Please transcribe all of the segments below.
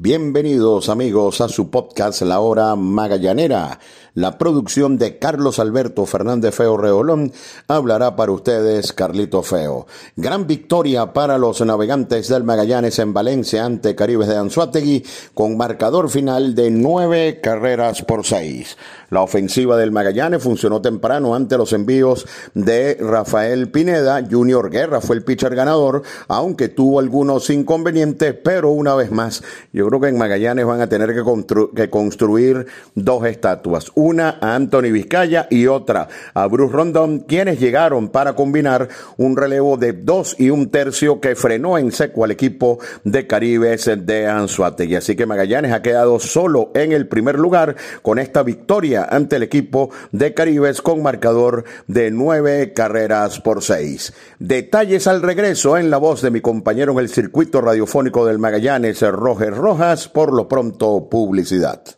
Bienvenidos amigos a su podcast La Hora Magallanera. La producción de Carlos Alberto Fernández Feo Reolón hablará para ustedes Carlito Feo. Gran victoria para los navegantes del Magallanes en Valencia ante Caribes de Anzuategui con marcador final de nueve carreras por seis. La ofensiva del Magallanes funcionó temprano ante los envíos de Rafael Pineda. Junior Guerra fue el pitcher ganador, aunque tuvo algunos inconvenientes, pero una vez más, yo creo que en Magallanes van a tener que, que construir dos estatuas. A Anthony Vizcaya y otra a Bruce Rondón, quienes llegaron para combinar un relevo de dos y un tercio que frenó en seco al equipo de Caribes de Anzuategui. Así que Magallanes ha quedado solo en el primer lugar con esta victoria ante el equipo de Caribes con marcador de nueve carreras por seis. Detalles al regreso en la voz de mi compañero en el circuito radiofónico del Magallanes, Roger Rojas, por lo pronto publicidad.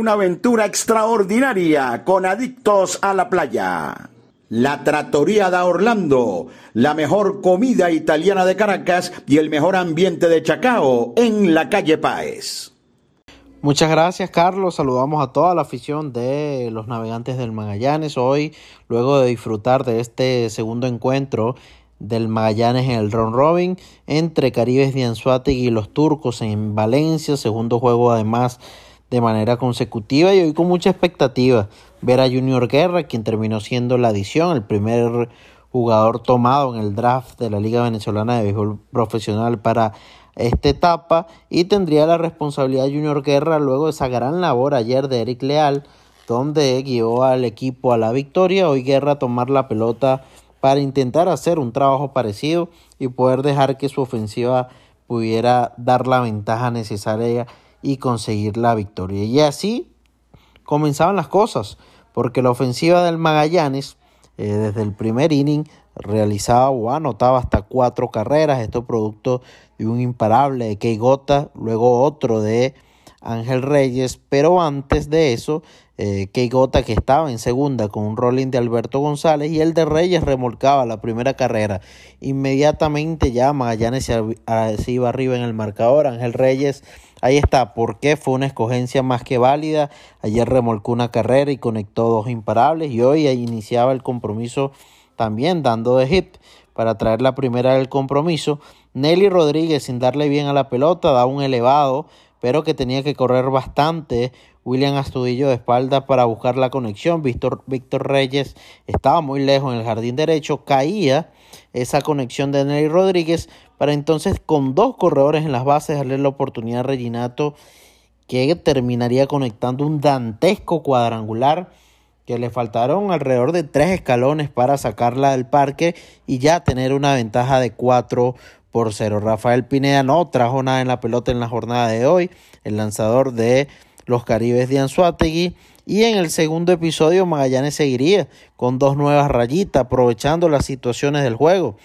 Una aventura extraordinaria con Adictos a la Playa. La Trattoria da Orlando, la mejor comida italiana de Caracas y el mejor ambiente de Chacao en la calle Páez. Muchas gracias Carlos, saludamos a toda la afición de los navegantes del Magallanes hoy, luego de disfrutar de este segundo encuentro del Magallanes en el Ron Robin entre Caribes de Anzuategui y los turcos en Valencia, segundo juego además de manera consecutiva y hoy con mucha expectativa. Ver a Junior Guerra, quien terminó siendo la adición, el primer jugador tomado en el draft de la Liga Venezolana de Béisbol Profesional para esta etapa y tendría la responsabilidad Junior Guerra luego de esa gran labor ayer de Eric Leal donde guió al equipo a la victoria, hoy Guerra tomar la pelota para intentar hacer un trabajo parecido y poder dejar que su ofensiva pudiera dar la ventaja necesaria y conseguir la victoria. Y así comenzaban las cosas porque la ofensiva del Magallanes eh, desde el primer inning realizaba o anotaba hasta cuatro carreras, esto producto de un imparable de Key Gota, luego otro de Ángel Reyes, pero antes de eso, eh, que estaba en segunda con un rolling de Alberto González y el de Reyes remolcaba la primera carrera. Inmediatamente ya Magallanes se, se iba arriba en el marcador, Ángel Reyes Ahí está, ¿por qué? Fue una escogencia más que válida. Ayer remolcó una carrera y conectó dos imparables y hoy iniciaba el compromiso también dando de hit para traer la primera del compromiso. Nelly Rodríguez sin darle bien a la pelota da un elevado, pero que tenía que correr bastante. William Astudillo de espalda para buscar la conexión. Víctor, Víctor Reyes estaba muy lejos en el jardín derecho, caía esa conexión de Nelly Rodríguez, para entonces con dos corredores en las bases darle la oportunidad a Reginato que terminaría conectando un dantesco cuadrangular que le faltaron alrededor de tres escalones para sacarla del parque y ya tener una ventaja de 4 por 0. Rafael Pineda no trajo nada en la pelota en la jornada de hoy, el lanzador de los Caribes de Anzuategui. Y en el segundo episodio Magallanes seguiría con dos nuevas rayitas, aprovechando las situaciones del juego.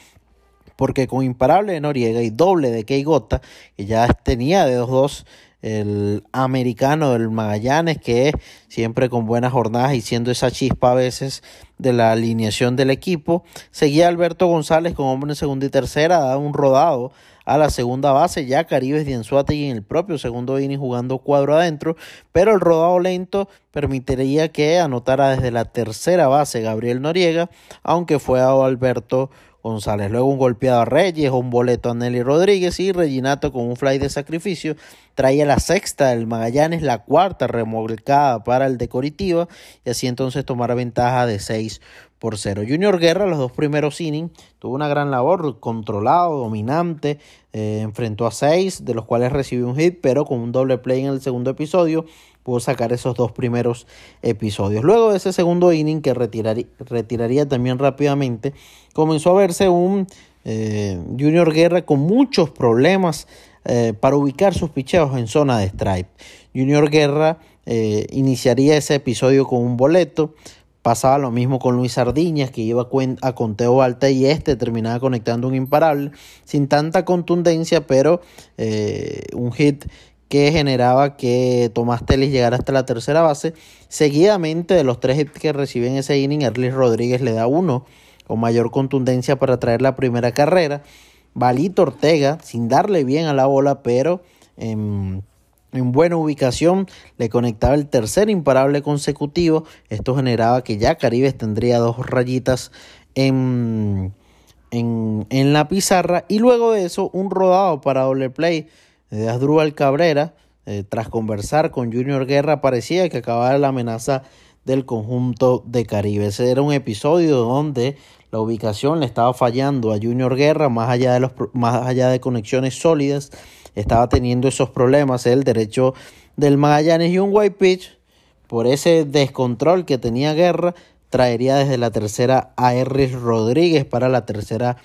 Porque con imparable de Noriega y doble de Keigota, que ya tenía de 2-2 el americano del Magallanes, que siempre con buenas jornadas y siendo esa chispa a veces de la alineación del equipo. Seguía Alberto González con hombre en segunda y tercera, da un rodado a la segunda base, ya Caribes y en el propio segundo inning jugando cuadro adentro, pero el rodado lento permitiría que anotara desde la tercera base Gabriel Noriega, aunque fue a Alberto González. Luego un golpeado a Reyes, un boleto a Nelly Rodríguez y Reginato con un fly de sacrificio traía la sexta del Magallanes, la cuarta remolcada para el de Coritiba y así entonces tomar ventaja de 6 por 0. Junior Guerra, los dos primeros innings, tuvo una gran labor, controlado, dominante, eh, enfrentó a 6, de los cuales recibió un hit, pero con un doble play en el segundo episodio pudo sacar esos dos primeros episodios. Luego de ese segundo inning que retiraría, retiraría también rápidamente, comenzó a verse un eh, Junior Guerra con muchos problemas eh, para ubicar sus picheos en zona de strike. Junior Guerra iniciaría ese episodio con un boleto. Pasaba lo mismo con Luis Sardiñas, que iba a conteo alta y este terminaba conectando un imparable sin tanta contundencia, pero eh, un hit que generaba que Tomás Telis llegara hasta la tercera base. Seguidamente de los tres hits que recibe en ese inning, Erlis Rodríguez le da uno con mayor contundencia para traer la primera carrera. Balito Ortega, sin darle bien a la bola, pero en, buena ubicación, le conectaba el tercer imparable consecutivo. Esto generaba que ya Caribes tendría dos rayitas en, en, en la pizarra. Y luego de eso, un rodado para doble play de Asdrúbal Cabrera. Eh, tras conversar con Junior Guerra, parecía que acababa la amenaza del conjunto de Caribe. Ese era un episodio donde la ubicación le estaba fallando a Junior Guerra, más allá de, los, más allá de conexiones sólidas, estaba teniendo esos problemas el derecho del Magallanes y un white pitch por ese descontrol que tenía Guerra traería desde la tercera a R. Rodríguez para la tercera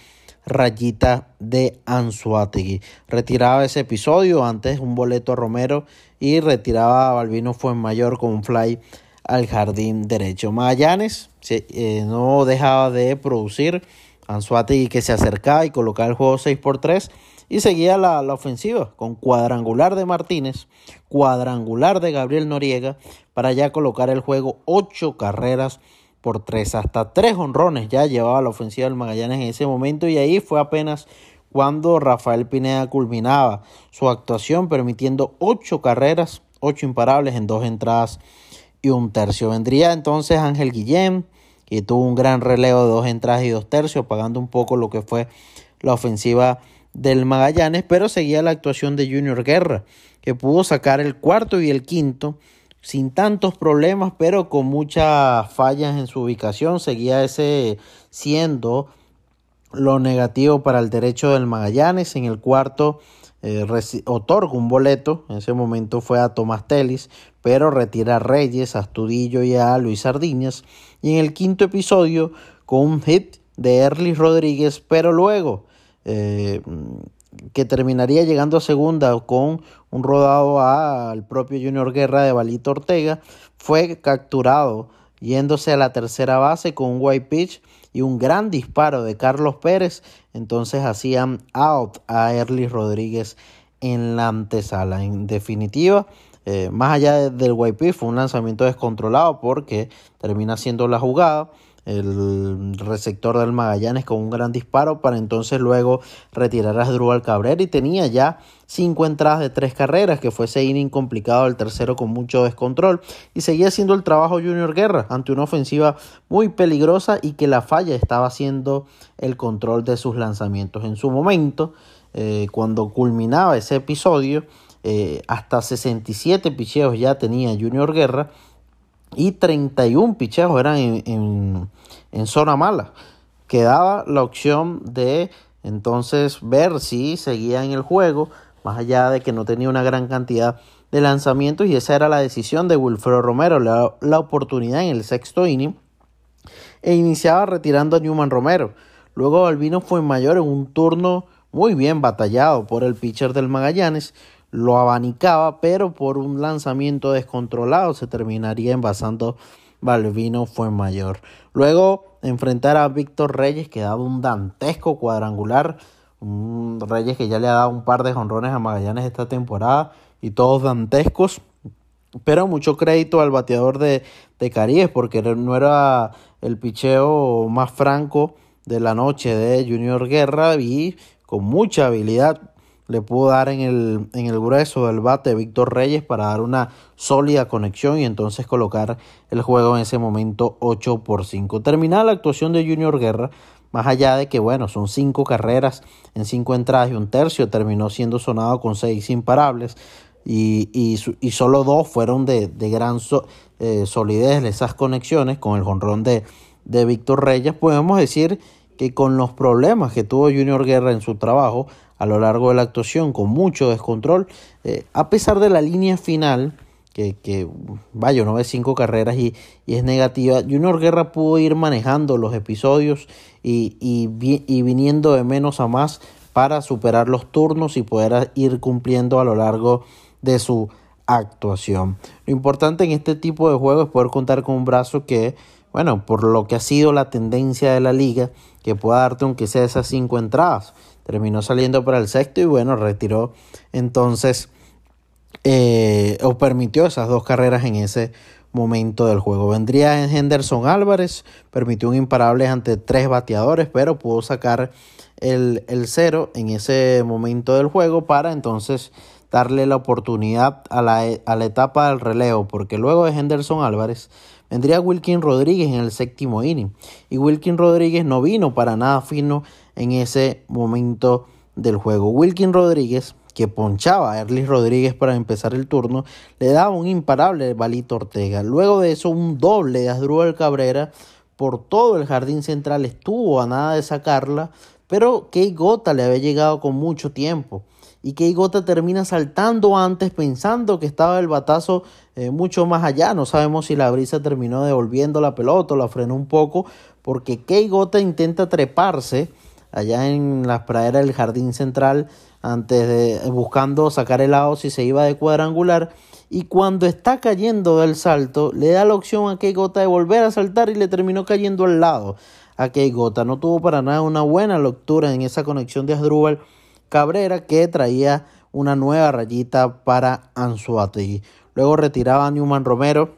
rayita de Anzuategui. Retiraba ese episodio, antes un boleto a Romero y retiraba a Balvino Fuenmayor con un fly al jardín derecho. Magallanes eh, no dejaba de producir. Anzuategui que se acercaba y colocaba el juego 6 por 3 y seguía la, la, ofensiva con cuadrangular de Martínez, cuadrangular de Gabriel Noriega para ya colocar el juego 8 carreras por tres. Hasta tres honrones ya llevaba la ofensiva del Magallanes en ese momento y ahí fue apenas cuando Rafael Pineda culminaba su actuación permitiendo ocho carreras, ocho imparables en dos entradas y un tercio. Vendría entonces Ángel Guillén, que tuvo un gran relevo de dos entradas y dos tercios, pagando un poco lo que fue la ofensiva del Magallanes, pero seguía la actuación de Junior Guerra, que pudo sacar el cuarto y el quinto sin tantos problemas, pero con muchas fallas en su ubicación. Seguía ese siendo lo negativo para el derecho del Magallanes. En el cuarto eh, otorga un boleto, en ese momento fue a Tomás Telis, pero retira a Reyes, a Astudillo y a Luis Sardiñas. Y en el quinto episodio, con un hit de Erlis Rodríguez, pero luego eh, que terminaría llegando a segunda con un rodado al propio Junior Guerra de Balito Ortega, fue capturado yéndose a la tercera base con un white pitch y un gran disparo de Carlos Pérez. Entonces hacían out a Erly Rodríguez en la antesala. En definitiva, eh, más allá del white pitch, fue un lanzamiento descontrolado porque termina siendo la jugada el receptor del Magallanes con un gran disparo para entonces luego retirar a Drubal Cabrera y tenía ya cinco entradas de tres carreras que fue ese inning complicado el tercero con mucho descontrol y seguía haciendo el trabajo Junior Guerra ante una ofensiva muy peligrosa y que la falla estaba haciendo el control de sus lanzamientos en su momento eh, cuando culminaba ese episodio eh, hasta 67 picheos ya tenía Junior Guerra y 31 picheos eran en, en, zona mala. Quedaba la opción de entonces ver si seguía en el juego, más allá de que no tenía una gran cantidad de lanzamientos y esa era la decisión de Wilfredo Romero, la, la oportunidad en el sexto inning e iniciaba retirando a Newman Romero. Luego Albino fue mayor en un turno muy bien batallado por el pitcher del Magallanes, lo abanicaba, pero por un lanzamiento descontrolado se terminaría envasando Balvino fue mayor. Luego enfrentar a Víctor Reyes que daba un dantesco cuadrangular. Reyes que ya le ha dado un par de jonrones a Magallanes esta temporada y todos dantescos. Pero mucho crédito al bateador de, de Caribe porque no era el picheo más franco de la noche de Junior Guerra y con mucha habilidad le pudo dar en el, en el grueso del bate Víctor Reyes para dar una sólida conexión y entonces colocar el juego en ese momento 8 por 5. Terminada la actuación de Junior Guerra, más allá de que, bueno, son cinco carreras en cinco entradas y un tercio, terminó siendo sonado con seis imparables y, y, solo dos fueron de, de gran eh, solidez esas conexiones con el jonrón de, de Víctor Reyes. Podemos decir que con los problemas que tuvo Junior Guerra en su trabajo, a lo largo de la actuación con mucho descontrol, eh, a pesar de la línea final, que, que vaya, uno ve cinco carreras y, es negativa, Junior Guerra pudo ir manejando los episodios y, y, y viniendo de menos a más para superar los turnos y poder ir cumpliendo a lo largo de su actuación. Lo importante en este tipo de juegos es poder contar con un brazo que, bueno, por lo que ha sido la tendencia de la liga, que pueda darte aunque sea esas cinco entradas terminó saliendo para el sexto y bueno, retiró entonces eh, o permitió esas dos carreras en ese momento del juego. Vendría Henderson Álvarez, permitió un imparable ante tres bateadores, pero pudo sacar el, el cero en ese momento del juego para entonces darle la oportunidad a la, a la etapa del relevo, porque luego de Henderson Álvarez vendría Wilkin Rodríguez en el séptimo inning. Y Wilkin Rodríguez no vino para nada fino en ese momento del juego. Wilkin Rodríguez, que ponchaba a Erlis Rodríguez para empezar el turno, le daba un imparable Balito Ortega. Luego de eso, un doble de Asdrúbal Cabrera por todo el jardín central. Estuvo a nada de sacarla, pero Key Gota le había llegado con mucho tiempo. Y Key Gota termina saltando antes pensando que estaba el batazo eh, mucho más allá. No sabemos si la brisa terminó devolviendo la pelota o la frenó un poco, porque Key Gota intenta treparse allá en las praderas del jardín central antes de buscando sacar el lado si se iba de cuadrangular y cuando está cayendo del salto le da la opción a Keigota de volver a saltar y le terminó cayendo al lado a Keigota no tuvo para nada una buena lectura en esa conexión de Asdrúbal Cabrera que traía una nueva rayita para Anzuategui luego retiraba a Newman Romero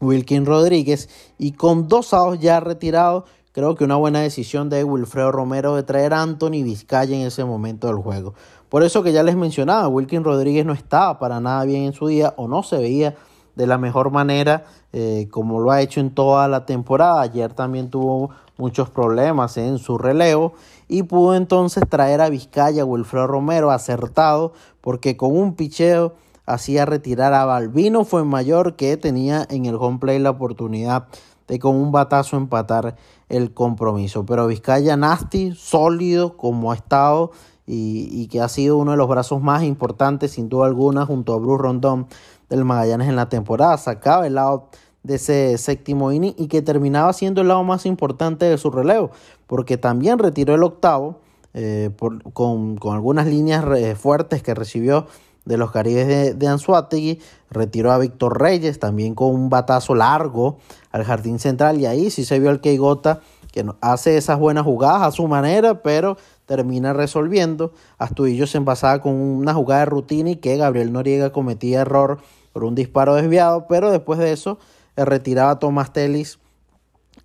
Wilkin Rodríguez y con dos outs ya retirados, creo que una buena decisión de Wilfredo Romero de traer a Anthony Vizcaya en ese momento del juego. Por eso que ya les mencionaba, Wilkin Rodríguez no estaba para nada bien en su día o no se veía de la mejor manera eh, como lo ha hecho en toda la temporada. Ayer también tuvo muchos problemas en su relevo y pudo entonces traer a Vizcaya Wilfredo Romero acertado porque con un picheo hacía retirar a Balbino fue mayor que tenía en el home play la oportunidad de con un batazo empatar el compromiso. Pero Vizcaya nasty, sólido como ha estado y, y, que ha sido uno de los brazos más importantes sin duda alguna junto a Bruce Rondón del Magallanes en la temporada. Sacaba el lado de ese séptimo inning y que terminaba siendo el lado más importante de su relevo, porque también retiró el octavo eh, con, algunas líneas fuertes que recibió de los Caribes de, de Anzuategui, retiró a Víctor Reyes también con un batazo largo al jardín central y ahí sí se vio al Keigota que hace esas buenas jugadas a su manera, pero termina resolviendo. Astudillo se envasaba con una jugada de rutina y que Gabriel Noriega cometía error por un disparo desviado, pero después de eso eh, retiraba a Tomás Telis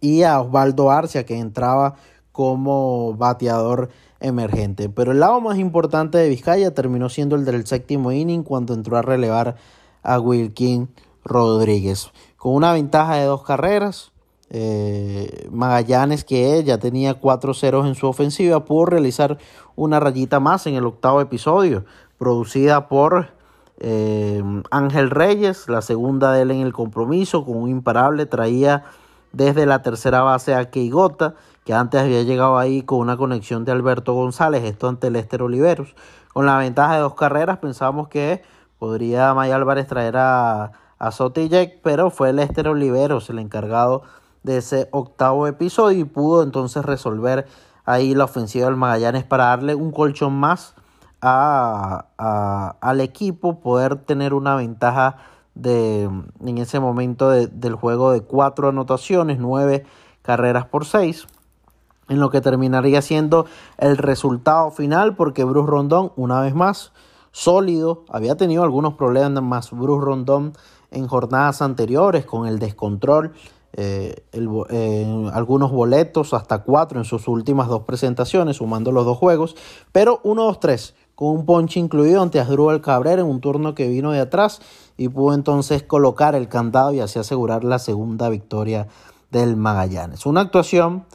y a Osvaldo Arcia, que entraba como bateador emergente. Pero el lado más importante de Vizcaya terminó siendo el del séptimo inning cuando entró a relevar a Wilkin Rodríguez. Con una ventaja de dos carreras, eh, Magallanes, que ya tenía cuatro ceros en su ofensiva, pudo realizar una rayita más en el octavo episodio, producida por eh, Ángel Reyes, la segunda de él en el compromiso, con un imparable, traía desde la tercera base a Keigota, que antes había llegado ahí con una conexión de Alberto González, esto ante Lester Oliveros. Con la ventaja de dos carreras pensábamos que podría May Álvarez traer a, a pero fue Lester Oliveros el encargado de ese octavo episodio y pudo entonces resolver ahí la ofensiva del Magallanes para darle un colchón más al equipo poder tener una ventaja de, en ese momento del juego de cuatro anotaciones, nueve carreras por seis, en lo que terminaría siendo el resultado final, porque Bruce Rondón, una vez más, sólido, había tenido algunos problemas más Bruce Rondón en jornadas anteriores con el descontrol, eh, eh, algunos boletos, hasta cuatro en sus últimas dos presentaciones, sumando los dos juegos, pero 1-2-3 con un ponche incluido ante Asdrúbal Cabrera en un turno que vino de atrás y pudo entonces colocar el candado y así asegurar la segunda victoria del Magallanes. Una actuación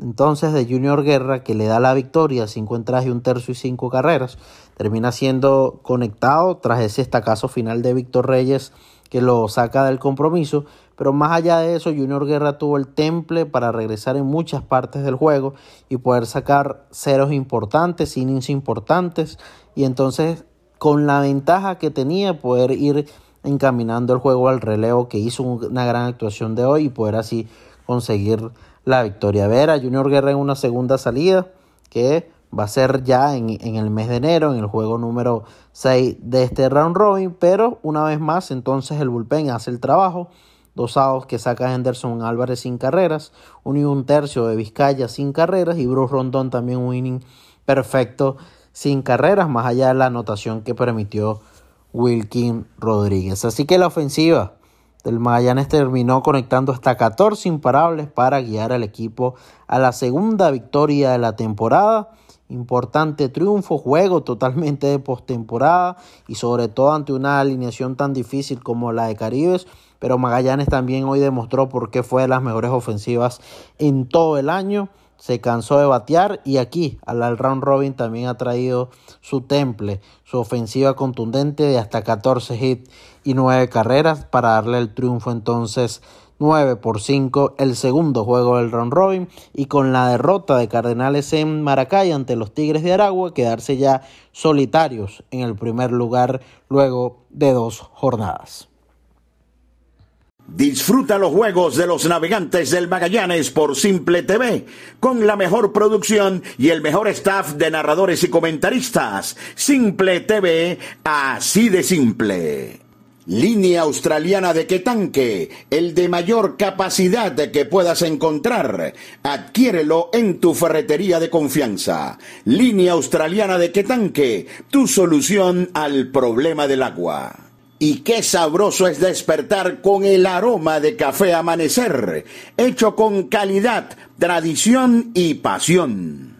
entonces de Junior Guerra que le da la victoria, cinco entradas y un tercio y cinco carreras. Termina siendo conectado tras ese estacazo final de Víctor Reyes que lo saca del compromiso. Pero más allá de eso, Junior Guerra tuvo el temple para regresar en muchas partes del juego y poder sacar ceros importantes, innings importantes. Y entonces, con la ventaja que tenía, poder ir encaminando el juego al relevo que hizo una gran actuación de hoy y poder así conseguir la victoria. Ver a Junior Guerra en una segunda salida que va a ser ya en, el mes de enero, en el juego número 6 de este round robin, pero una vez más entonces el bullpen hace el trabajo. Dos outs que saca Henderson Álvarez sin carreras, un y un tercio de Vizcaya sin carreras y Bruce Rondón también un inning perfecto sin carreras, más allá de la anotación que permitió Wilkin Rodríguez. Así que la ofensiva del Magallanes terminó conectando hasta 14 imparables para guiar al equipo a la segunda victoria de la temporada Importante triunfo, juego totalmente de postemporada y sobre todo ante una alineación tan difícil como la de Caribes. Pero Magallanes también hoy demostró por qué fue de las mejores ofensivas en todo el año. Se cansó de batear y aquí al round robin también ha traído su temple, su ofensiva contundente de hasta 14 hits y 9 carreras para darle el triunfo entonces 9 por 5 el segundo juego del round robin y con la derrota de Cardenales en Maracay ante los Tigres de Aragua quedarse ya solitarios en el primer lugar luego de dos jornadas. Disfruta los juegos de los navegantes del Magallanes por Simple TV, con la mejor producción y el mejor staff de narradores y comentaristas. Simple TV, así de simple. Línea australiana de Quetanque, el de mayor capacidad que puedas encontrar. Adquiérelo en tu ferretería de confianza. Línea australiana de Quetanque, tu solución al problema del agua. Y qué sabroso es despertar con el aroma de café amanecer, hecho con calidad, tradición y pasión.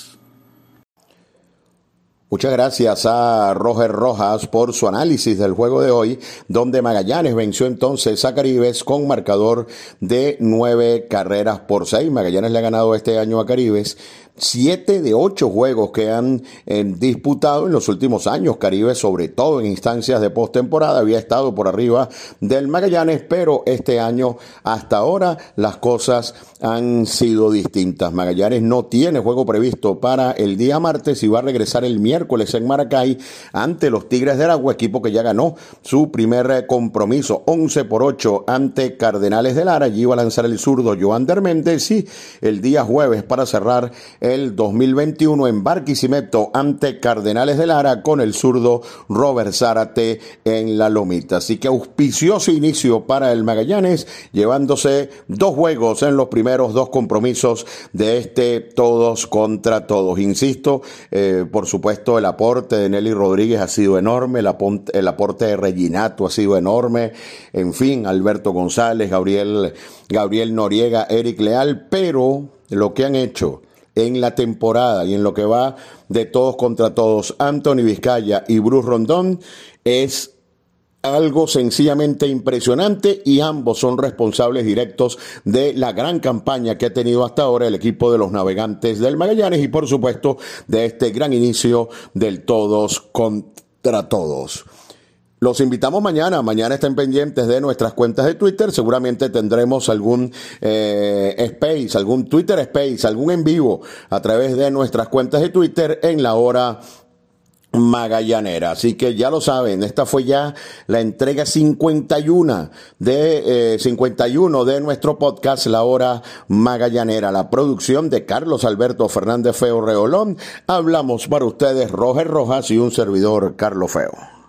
Muchas gracias a Roger Rojas por su análisis del juego de hoy, donde Magallanes venció entonces a Caribes con marcador de nueve carreras por seis. Magallanes le ha ganado este año a Caribes siete de ocho juegos que han eh, disputado en los últimos años. Caribe, sobre todo en instancias de postemporada, había estado por arriba del Magallanes, pero este año hasta ahora las cosas han sido distintas. Magallanes no tiene juego previsto para el día martes y va a regresar el miércoles en Maracay ante los Tigres de Aragua, equipo que ya ganó su primer compromiso, 11 por 8 ante Cardenales de Lara. Allí va a lanzar el zurdo Joan Derméndez y el día jueves para cerrar el 2021 en Barquisimeto ante Cardenales de Lara con el zurdo Robert Zárate en la Lomita. Así que auspicioso inicio para el Magallanes, llevándose dos juegos en los primeros dos compromisos de este todos contra todos. Insisto, eh, por supuesto, el aporte de Nelly Rodríguez ha sido enorme, el, el aporte de Reginato ha sido enorme, en fin, Alberto González, Gabriel, Gabriel Noriega, Eric Leal, pero lo que han hecho en la temporada y en lo que va de todos contra todos, Anthony Vizcaya y Bruce Rondón, es algo sencillamente impresionante y ambos son responsables directos de la gran campaña que ha tenido hasta ahora el equipo de los navegantes del Magallanes y por supuesto de este gran inicio del todos contra todos. Los invitamos mañana. Mañana estén pendientes de nuestras cuentas de Twitter. Seguramente tendremos algún eh, space, algún Twitter space, algún en vivo a través de nuestras cuentas de Twitter en la hora magallanera. Así que ya lo saben, esta fue ya la entrega 51 de eh, 51 de nuestro podcast La Hora Magallanera, la producción de Carlos Alberto Fernández Feo Reolón. Hablamos para ustedes Roger Rojas y un servidor Carlos Feo.